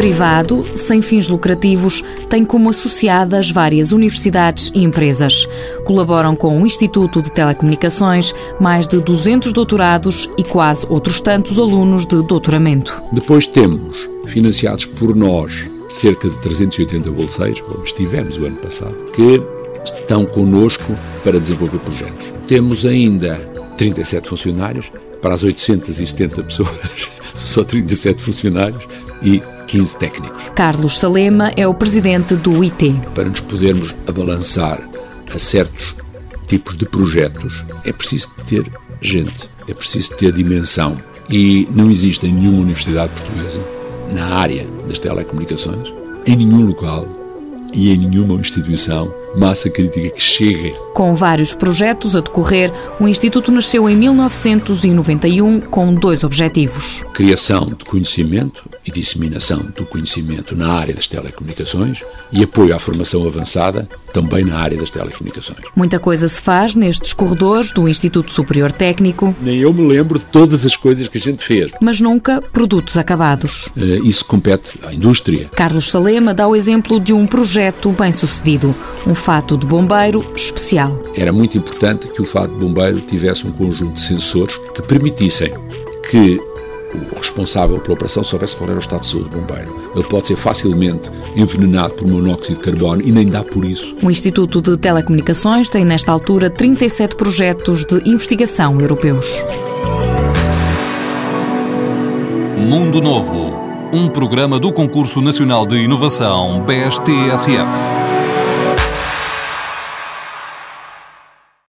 Privado, sem fins lucrativos, tem como associadas várias universidades e empresas. Colaboram com o Instituto de Telecomunicações mais de 200 doutorados e quase outros tantos alunos de doutoramento. Depois temos, financiados por nós, cerca de 380 bolseiros, como estivemos o ano passado, que estão connosco para desenvolver projetos. Temos ainda 37 funcionários para as 870 pessoas, só 37 funcionários e 15 técnicos. Carlos Salema é o presidente do IT. Para nos podermos abalançar a certos tipos de projetos, é preciso ter gente, é preciso ter dimensão. E não existe em nenhuma universidade portuguesa, na área das telecomunicações, em nenhum local e em nenhuma instituição massa crítica que chegue. Com vários projetos a decorrer, o Instituto nasceu em 1991 com dois objetivos: criação de conhecimento e disseminação do conhecimento na área das telecomunicações e apoio à formação avançada também na área das telecomunicações. Muita coisa se faz nestes corredores do Instituto Superior Técnico. Nem eu me lembro de todas as coisas que a gente fez. Mas nunca produtos acabados. Eh, isso compete à indústria. Carlos Salema dá o exemplo de um projeto bem sucedido, um fato de bombeiro especial. Era muito importante que o fato de bombeiro tivesse um conjunto de sensores que permitissem que o responsável pela operação soubesse qual era o estado de saúde do bombeiro. Ele pode ser facilmente envenenado por monóxido de carbono e nem dá por isso. O Instituto de Telecomunicações tem, nesta altura, 37 projetos de investigação europeus. Mundo Novo, um programa do Concurso Nacional de Inovação, BSTSF.